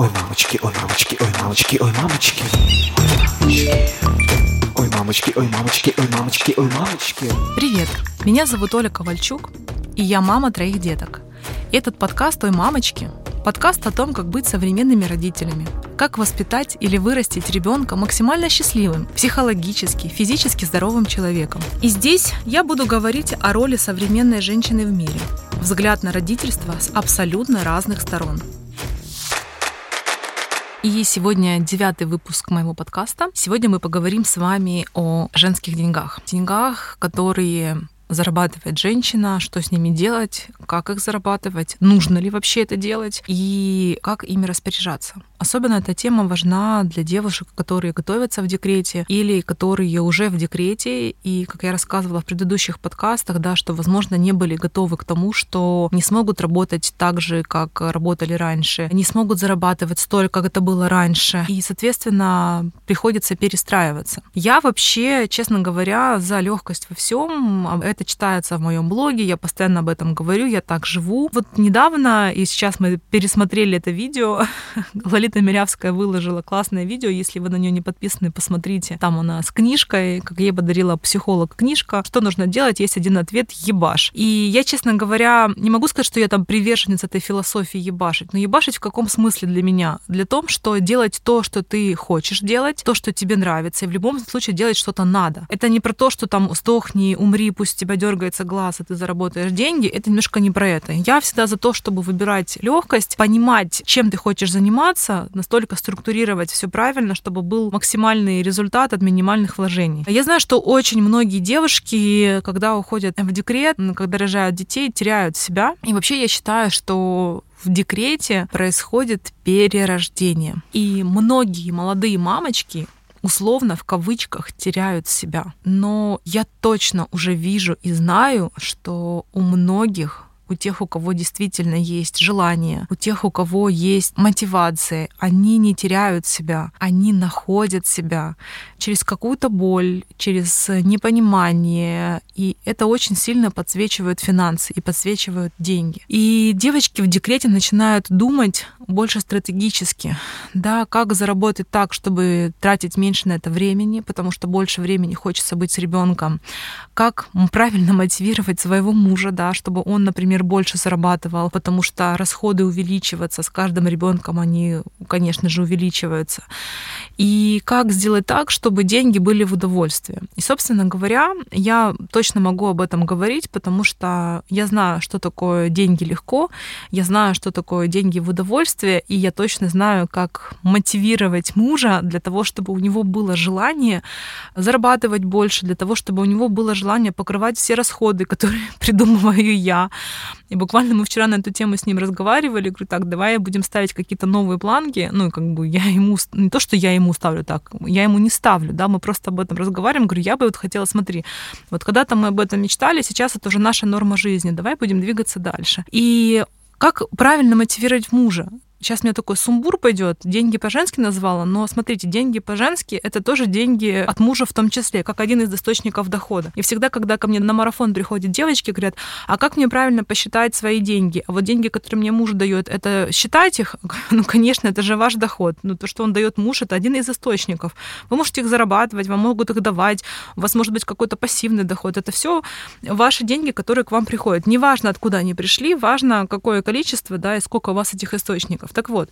Ой, мамочки, ой, мамочки, ой, мамочки, ой, мамочки. Ой, мамочки, ой, мамочки, ой, мамочки, ой, мамочки. Привет, меня зовут Оля Ковальчук, и я мама троих деток. Этот подкаст «Ой, мамочки» — подкаст о том, как быть современными родителями, как воспитать или вырастить ребенка максимально счастливым, психологически, физически здоровым человеком. И здесь я буду говорить о роли современной женщины в мире, взгляд на родительство с абсолютно разных сторон — и сегодня девятый выпуск моего подкаста. Сегодня мы поговорим с вами о женских деньгах. Деньгах, которые зарабатывает женщина, что с ними делать, как их зарабатывать, нужно ли вообще это делать и как ими распоряжаться. Особенно эта тема важна для девушек, которые готовятся в декрете или которые уже в декрете. И, как я рассказывала в предыдущих подкастах, да, что, возможно, не были готовы к тому, что не смогут работать так же, как работали раньше, не смогут зарабатывать столько, как это было раньше. И, соответственно, приходится перестраиваться. Я вообще, честно говоря, за легкость во всем. Это читается в моем блоге, я постоянно об этом говорю, я так живу. Вот недавно, и сейчас мы пересмотрели это видео, Лолита Мирявская выложила классное видео, если вы на нее не подписаны, посмотрите. Там она с книжкой, как ей подарила психолог книжка. Что нужно делать? Есть один ответ — ебаш. И я, честно говоря, не могу сказать, что я там приверженец этой философии ебашить, но ебашить в каком смысле для меня? Для того, что делать то, что ты хочешь делать, то, что тебе нравится, и в любом случае делать что-то надо. Это не про то, что там сдохни, умри, пусть тебя дергается глаз, и ты заработаешь деньги. Это немножко не про это. Я всегда за то, чтобы выбирать легкость, понимать, чем ты хочешь заниматься, настолько структурировать все правильно, чтобы был максимальный результат от минимальных вложений. Я знаю, что очень многие девушки, когда уходят в декрет, когда рожают детей, теряют себя. И вообще я считаю, что в декрете происходит перерождение. И многие молодые мамочки условно в кавычках теряют себя. Но я точно уже вижу и знаю, что у многих у тех, у кого действительно есть желание, у тех, у кого есть мотивация, они не теряют себя, они находят себя через какую-то боль, через непонимание, и это очень сильно подсвечивают финансы и подсвечивают деньги. И девочки в декрете начинают думать больше стратегически, да, как заработать так, чтобы тратить меньше на это времени, потому что больше времени хочется быть с ребенком, как правильно мотивировать своего мужа, да, чтобы он, например, например, больше зарабатывал, потому что расходы увеличиваются, с каждым ребенком они, конечно же, увеличиваются. И как сделать так, чтобы деньги были в удовольствие. И, собственно говоря, я точно могу об этом говорить, потому что я знаю, что такое деньги легко, я знаю, что такое деньги в удовольствие, и я точно знаю, как мотивировать мужа для того, чтобы у него было желание зарабатывать больше, для того, чтобы у него было желание покрывать все расходы, которые придумываю я, и буквально мы вчера на эту тему с ним разговаривали, говорю, так, давай будем ставить какие-то новые планки. Ну, как бы я ему, не то, что я ему ставлю так, я ему не ставлю, да, мы просто об этом разговариваем. Говорю, я бы вот хотела, смотри, вот когда-то мы об этом мечтали, сейчас это уже наша норма жизни, давай будем двигаться дальше. И как правильно мотивировать мужа? Сейчас мне такой сумбур пойдет. Деньги по-женски назвала, но смотрите, деньги по-женски это тоже деньги от мужа в том числе, как один из источников дохода. И всегда, когда ко мне на марафон приходят девочки, говорят, а как мне правильно посчитать свои деньги? А вот деньги, которые мне муж дает, это считать их? Ну, конечно, это же ваш доход. Ну, то, что он дает муж, это один из источников. Вы можете их зарабатывать, вам могут их давать, у вас может быть какой-то пассивный доход. Это все ваши деньги, которые к вам приходят. Неважно, откуда они пришли, важно, какое количество, да, и сколько у вас этих источников. Так вот,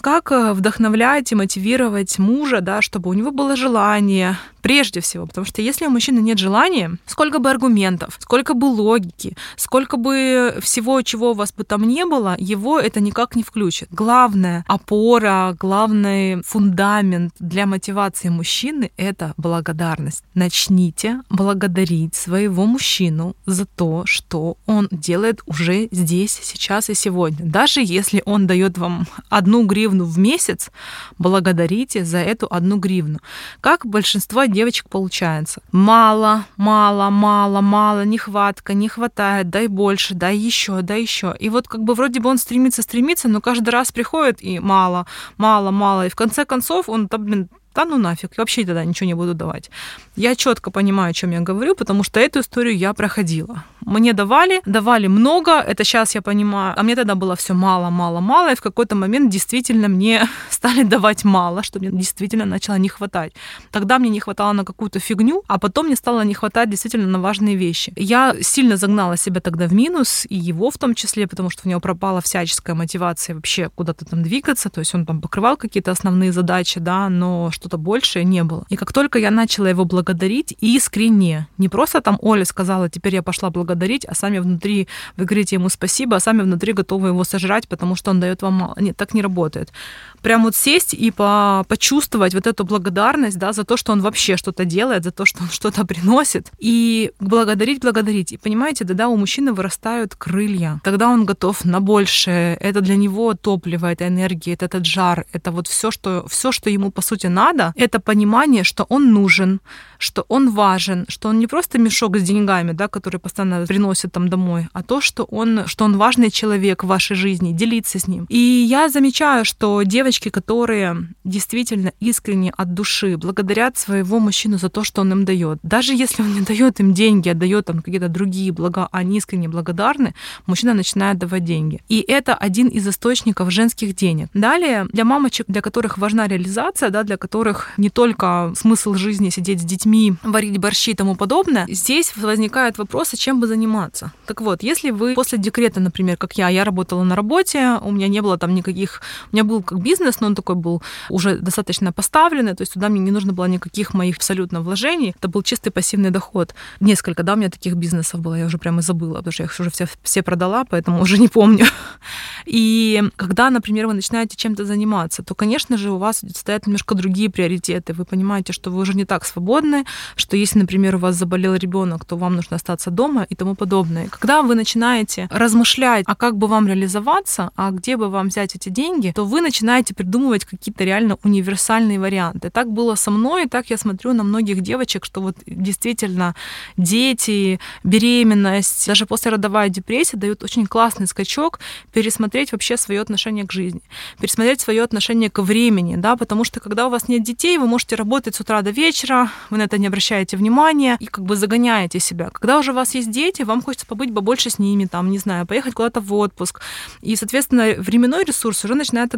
как э, вдохновлять и мотивировать мужа, да, чтобы у него было желание, прежде всего, потому что если у мужчины нет желания, сколько бы аргументов, сколько бы логики, сколько бы всего, чего у вас бы там не было, его это никак не включит. Главная опора, главный фундамент для мотивации мужчины — это благодарность. Начните благодарить своего мужчину за то, что он делает уже здесь, сейчас и сегодня. Даже если он дает вам одну гривну в месяц, благодарите за эту одну гривну. Как большинство девочек получается. Мало, мало, мало, мало, нехватка, не хватает, дай больше, дай еще, дай еще. И вот как бы вроде бы он стремится, стремится, но каждый раз приходит и мало, мало, мало. И в конце концов он там, блин, да ну нафиг, вообще тогда ничего не буду давать. Я четко понимаю, о чем я говорю, потому что эту историю я проходила. Мне давали, давали много, это сейчас я понимаю, а мне тогда было все мало, мало, мало, и в какой-то момент действительно мне стали давать мало, что мне действительно начало не хватать. Тогда мне не хватало на какую-то фигню, а потом мне стало не хватать действительно на важные вещи. Я сильно загнала себя тогда в минус, и его в том числе, потому что у него пропала всяческая мотивация вообще куда-то там двигаться, то есть он там покрывал какие-то основные задачи, да, но что-то большее не было. И как только я начала его благодарить искренне, не просто там Оля сказала, теперь я пошла благодарить, а сами внутри вы говорите ему спасибо, а сами внутри готовы его сожрать, потому что он дает вам мало. Нет, так не работает. Прям вот сесть и по почувствовать вот эту благодарность, да, за то, что он вообще что-то делает, за то, что он что-то приносит, и благодарить, благодарить. И понимаете, тогда у мужчины вырастают крылья, тогда он готов на большее. Это для него топливо, это энергия, это этот жар, это вот все, что, все, что ему по сути надо, это понимание, что он нужен, что он важен, что он не просто мешок с деньгами, да, который постоянно приносит там домой, а то, что он, что он важный человек в вашей жизни, делиться с ним. И я замечаю, что девочки, которые действительно искренне от души благодарят своего мужчину за то, что он им дает, даже если он не дает им деньги, а дает там какие-то другие блага, а они искренне благодарны, мужчина начинает давать деньги. И это один из источников женских денег. Далее, для мамочек, для которых важна реализация, да, для которых не только смысл жизни сидеть с детьми, детьми, варить борщи и тому подобное, здесь возникает вопрос, а чем бы заниматься. Так вот, если вы после декрета, например, как я, я работала на работе, у меня не было там никаких... У меня был как бизнес, но он такой был уже достаточно поставленный, то есть туда мне не нужно было никаких моих абсолютно вложений. Это был чистый пассивный доход. Несколько, да, у меня таких бизнесов было, я уже прямо забыла, потому что я их уже все, все продала, поэтому уже не помню. И когда, например, вы начинаете чем-то заниматься, то, конечно же, у вас стоят немножко другие приоритеты. Вы понимаете, что вы уже не так свободны, что если, например, у вас заболел ребенок, то вам нужно остаться дома и тому подобное. Когда вы начинаете размышлять, а как бы вам реализоваться, а где бы вам взять эти деньги, то вы начинаете придумывать какие-то реально универсальные варианты. Так было со мной, так я смотрю на многих девочек, что вот действительно дети, беременность, даже послеродовая депрессия дают очень классный скачок пересмотреть вообще свое отношение к жизни, пересмотреть свое отношение к времени, да, потому что когда у вас нет детей, вы можете работать с утра до вечера, вы на это не обращаете внимания и как бы загоняете себя. Когда уже у вас есть дети, вам хочется побыть побольше с ними, там, не знаю, поехать куда-то в отпуск. И, соответственно, временной ресурс уже начинает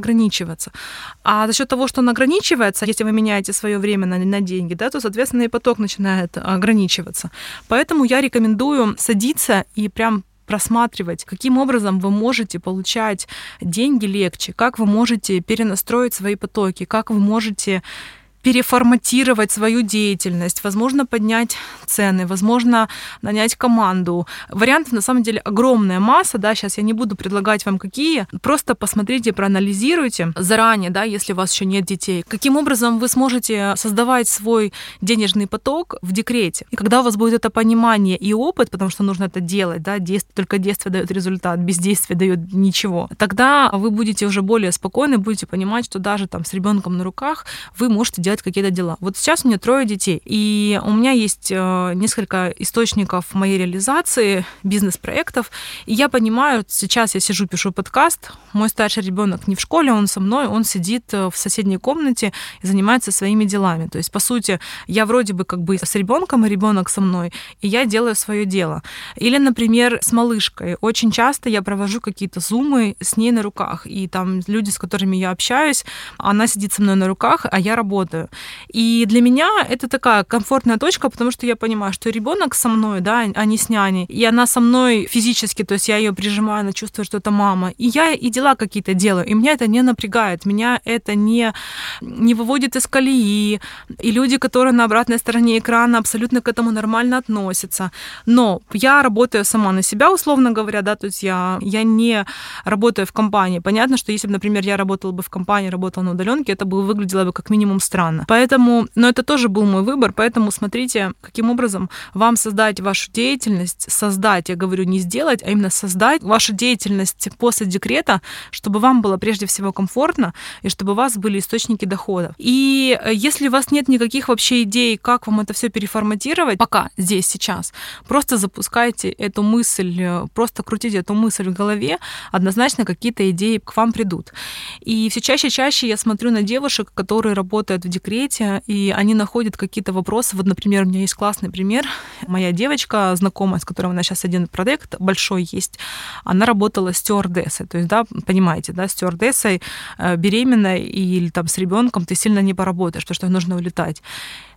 ограничиваться. А за счет того, что он ограничивается, если вы меняете свое время на, на деньги, да, то, соответственно, и поток начинает ограничиваться. Поэтому я рекомендую садиться и прям просматривать, каким образом вы можете получать деньги легче, как вы можете перенастроить свои потоки, как вы можете переформатировать свою деятельность, возможно, поднять цены, возможно, нанять команду. Вариантов на самом деле огромная масса, да, сейчас я не буду предлагать вам какие, просто посмотрите, проанализируйте заранее, да, если у вас еще нет детей, каким образом вы сможете создавать свой денежный поток в декрете. И когда у вас будет это понимание и опыт, потому что нужно это делать, да, действие, только действие дает результат, бездействие дает ничего, тогда вы будете уже более спокойны, будете понимать, что даже там с ребенком на руках вы можете делать делать какие-то дела. Вот сейчас у меня трое детей, и у меня есть э, несколько источников моей реализации, бизнес-проектов, и я понимаю, сейчас я сижу, пишу подкаст, мой старший ребенок не в школе, он со мной, он сидит э, в соседней комнате и занимается своими делами. То есть, по сути, я вроде бы как бы с ребенком, и ребенок со мной, и я делаю свое дело. Или, например, с малышкой. Очень часто я провожу какие-то зумы с ней на руках, и там люди, с которыми я общаюсь, она сидит со мной на руках, а я работаю делаю. И для меня это такая комфортная точка, потому что я понимаю, что ребенок со мной, да, а не с няней, и она со мной физически, то есть я ее прижимаю, она чувствует, что это мама, и я и дела какие-то делаю, и меня это не напрягает, меня это не, не выводит из колеи, и люди, которые на обратной стороне экрана абсолютно к этому нормально относятся. Но я работаю сама на себя, условно говоря, да, то есть я, я не работаю в компании. Понятно, что если бы, например, я работала бы в компании, работала на удаленке, это бы выглядело бы как минимум странно странно. Поэтому, но это тоже был мой выбор, поэтому смотрите, каким образом вам создать вашу деятельность, создать, я говорю, не сделать, а именно создать вашу деятельность после декрета, чтобы вам было прежде всего комфортно и чтобы у вас были источники дохода. И э, если у вас нет никаких вообще идей, как вам это все переформатировать, пока здесь, сейчас, просто запускайте эту мысль, э, просто крутите эту мысль в голове, однозначно какие-то идеи к вам придут. И все чаще и чаще я смотрю на девушек, которые работают в декрете, декрете, и они находят какие-то вопросы. Вот, например, у меня есть классный пример. Моя девочка, знакомая, с которой у нас сейчас один проект большой есть, она работала стюардессой. То есть, да, понимаете, да, стюардессой э, беременной или там с ребенком ты сильно не поработаешь, потому что нужно улетать.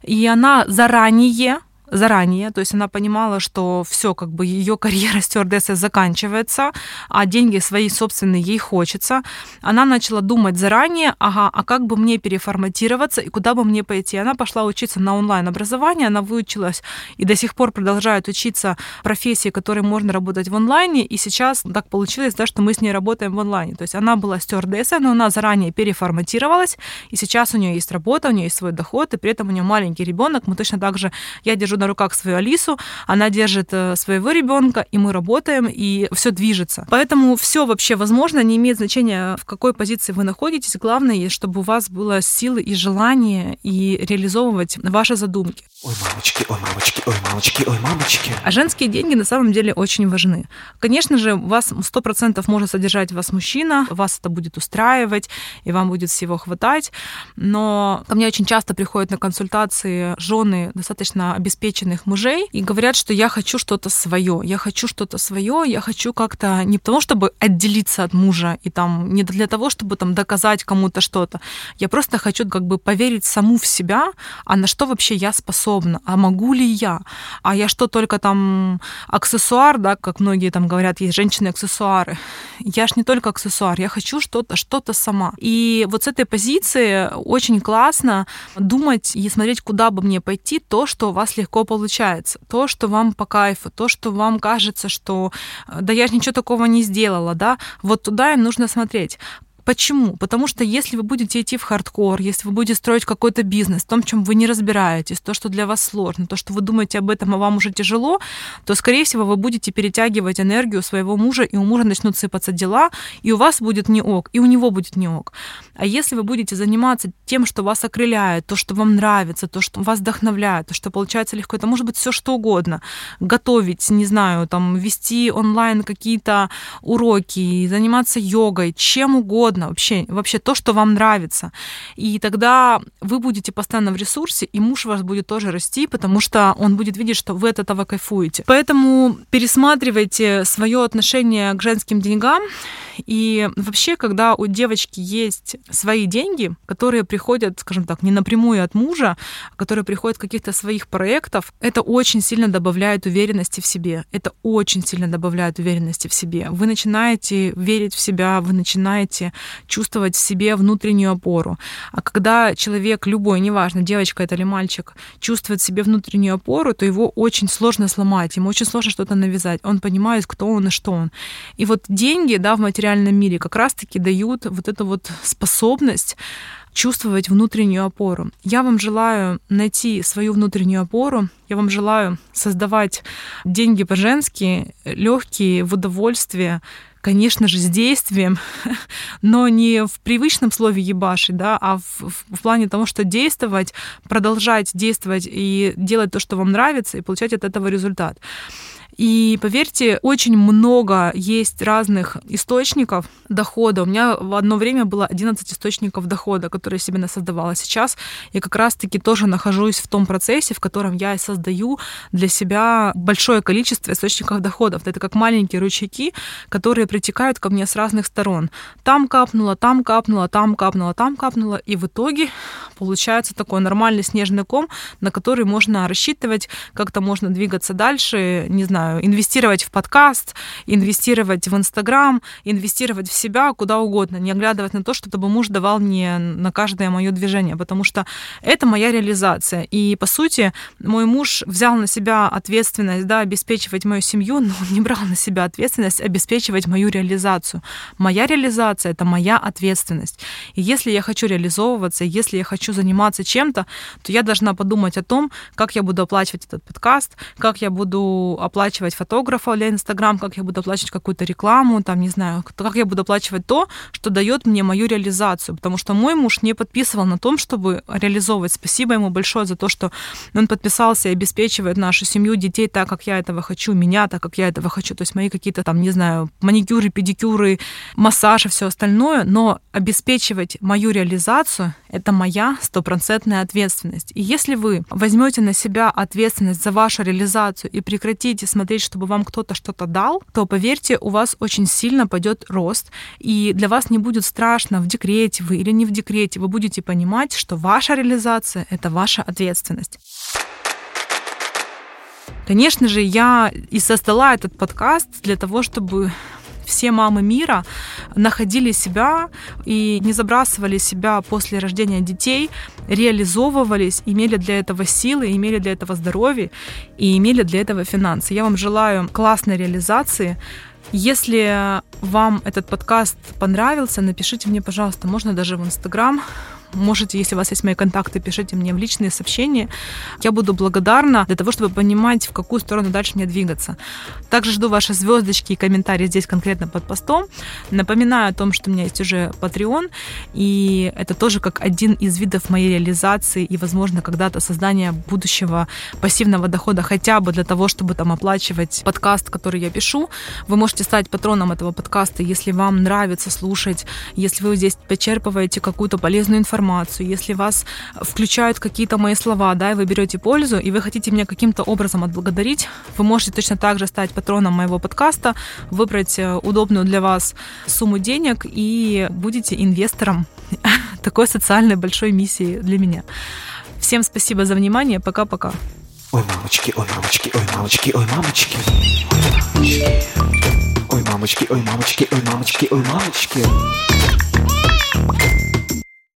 И она заранее заранее, то есть она понимала, что все, как бы ее карьера стюардессы заканчивается, а деньги свои собственные ей хочется. Она начала думать заранее, ага, а как бы мне переформатироваться и куда бы мне пойти. Она пошла учиться на онлайн-образование, она выучилась и до сих пор продолжает учиться профессии, которые можно работать в онлайне, и сейчас так получилось, да, что мы с ней работаем в онлайне. То есть она была стюардессой, но она заранее переформатировалась, и сейчас у нее есть работа, у нее есть свой доход, и при этом у нее маленький ребенок. Мы точно так же, я держу на руках свою Алису, она держит э, своего ребенка, и мы работаем, и все движется. Поэтому все вообще возможно, не имеет значения, в какой позиции вы находитесь. Главное, чтобы у вас было силы и желание и реализовывать ваши задумки. Ой, мамочки, ой, мамочки, ой, мамочки, ой, мамочки. А женские деньги на самом деле очень важны. Конечно же, вас сто процентов может содержать вас мужчина, вас это будет устраивать, и вам будет всего хватать. Но ко мне очень часто приходят на консультации жены достаточно обеспеченных мужей и говорят, что я хочу что-то свое, я хочу что-то свое, я хочу как-то не потому, чтобы отделиться от мужа и там не для того, чтобы там доказать кому-то что-то. Я просто хочу как бы поверить саму в себя, а на что вообще я способна а могу ли я? А я что, только там аксессуар, да, как многие там говорят, есть женщины-аксессуары. Я ж не только аксессуар, я хочу что-то, что-то сама. И вот с этой позиции очень классно думать и смотреть, куда бы мне пойти, то, что вас легко получается, то, что вам по кайфу, то, что вам кажется, что да я же ничего такого не сделала, да, вот туда им нужно смотреть. Почему? Потому что если вы будете идти в хардкор, если вы будете строить какой-то бизнес, в том, чем вы не разбираетесь, то, что для вас сложно, то, что вы думаете об этом, а вам уже тяжело, то, скорее всего, вы будете перетягивать энергию своего мужа, и у мужа начнут сыпаться дела, и у вас будет не ок, и у него будет не ок. А если вы будете заниматься тем, что вас окрыляет, то, что вам нравится, то, что вас вдохновляет, то, что получается легко, это может быть все что угодно. Готовить, не знаю, там, вести онлайн какие-то уроки, заниматься йогой, чем угодно, угодно, вообще, вообще то, что вам нравится. И тогда вы будете постоянно в ресурсе, и муж вас будет тоже расти, потому что он будет видеть, что вы от этого кайфуете. Поэтому пересматривайте свое отношение к женским деньгам. И вообще, когда у девочки есть свои деньги, которые приходят, скажем так, не напрямую от мужа, а которые приходят каких-то своих проектов, это очень сильно добавляет уверенности в себе. Это очень сильно добавляет уверенности в себе. Вы начинаете верить в себя, вы начинаете чувствовать в себе внутреннюю опору. А когда человек, любой, неважно, девочка это или мальчик, чувствует в себе внутреннюю опору, то его очень сложно сломать, ему очень сложно что-то навязать. Он понимает, кто он и что он. И вот деньги, да, в материальном мире как раз-таки дают вот эту вот способность чувствовать внутреннюю опору. Я вам желаю найти свою внутреннюю опору. Я вам желаю создавать деньги по-женски, легкие, в удовольствие, конечно же, с действием, но не в привычном слове ебашить, да, а в, в плане того, что действовать, продолжать действовать и делать то, что вам нравится, и получать от этого результат. И поверьте, очень много есть разных источников дохода. У меня в одно время было 11 источников дохода, которые я себе создавала. Сейчас я как раз-таки тоже нахожусь в том процессе, в котором я создаю для себя большое количество источников доходов. Это как маленькие ручейки, которые притекают ко мне с разных сторон. Там капнуло, там капнуло, там капнуло, там капнуло. И в итоге получается такой нормальный снежный ком, на который можно рассчитывать, как-то можно двигаться дальше, не знаю, знаю, инвестировать в подкаст, инвестировать в Инстаграм, инвестировать в себя куда угодно, не оглядывать на то, чтобы муж давал мне на каждое мое движение, потому что это моя реализация. И, по сути, мой муж взял на себя ответственность, да, обеспечивать мою семью, но он не брал на себя ответственность обеспечивать мою реализацию. Моя реализация — это моя ответственность. И если я хочу реализовываться, если я хочу заниматься чем-то, то я должна подумать о том, как я буду оплачивать этот подкаст, как я буду оплачивать оплачивать фотографа для Инстаграм, как я буду оплачивать какую-то рекламу, там, не знаю, как я буду оплачивать то, что дает мне мою реализацию. Потому что мой муж не подписывал на том, чтобы реализовывать. Спасибо ему большое за то, что он подписался и обеспечивает нашу семью, детей так, как я этого хочу, меня так, как я этого хочу. То есть мои какие-то там, не знаю, маникюры, педикюры, массаж и все остальное. Но обеспечивать мою реализацию — это моя стопроцентная ответственность. И если вы возьмете на себя ответственность за вашу реализацию и прекратите смотреть, чтобы вам кто-то что-то дал, то, поверьте, у вас очень сильно пойдет рост, и для вас не будет страшно, в декрете вы или не в декрете, вы будете понимать, что ваша реализация — это ваша ответственность. Конечно же, я и создала этот подкаст для того, чтобы все мамы мира находили себя и не забрасывали себя после рождения детей, реализовывались, имели для этого силы, имели для этого здоровье и имели для этого финансы. Я вам желаю классной реализации. Если вам этот подкаст понравился, напишите мне, пожалуйста, можно даже в Инстаграм, Можете, если у вас есть мои контакты, пишите мне в личные сообщения. Я буду благодарна для того, чтобы понимать, в какую сторону дальше мне двигаться. Также жду ваши звездочки и комментарии здесь конкретно под постом. Напоминаю о том, что у меня есть уже Patreon, и это тоже как один из видов моей реализации и, возможно, когда-то создания будущего пассивного дохода хотя бы для того, чтобы там оплачивать подкаст, который я пишу. Вы можете стать патроном этого подкаста, если вам нравится слушать, если вы здесь почерпываете какую-то полезную информацию, информацию, если вас включают какие-то мои слова, да, и вы берете пользу, и вы хотите меня каким-то образом отблагодарить, вы можете точно так же стать патроном моего подкаста, выбрать э, удобную для вас сумму денег и будете инвестором такой социальной большой миссии для меня. Всем спасибо за внимание. Пока-пока. Ой, мамочки, ой, мамочки, ой, мамочки, ой, мамочки. Ой, мамочки, ой, мамочки, ой, мамочки, ой, мамочки.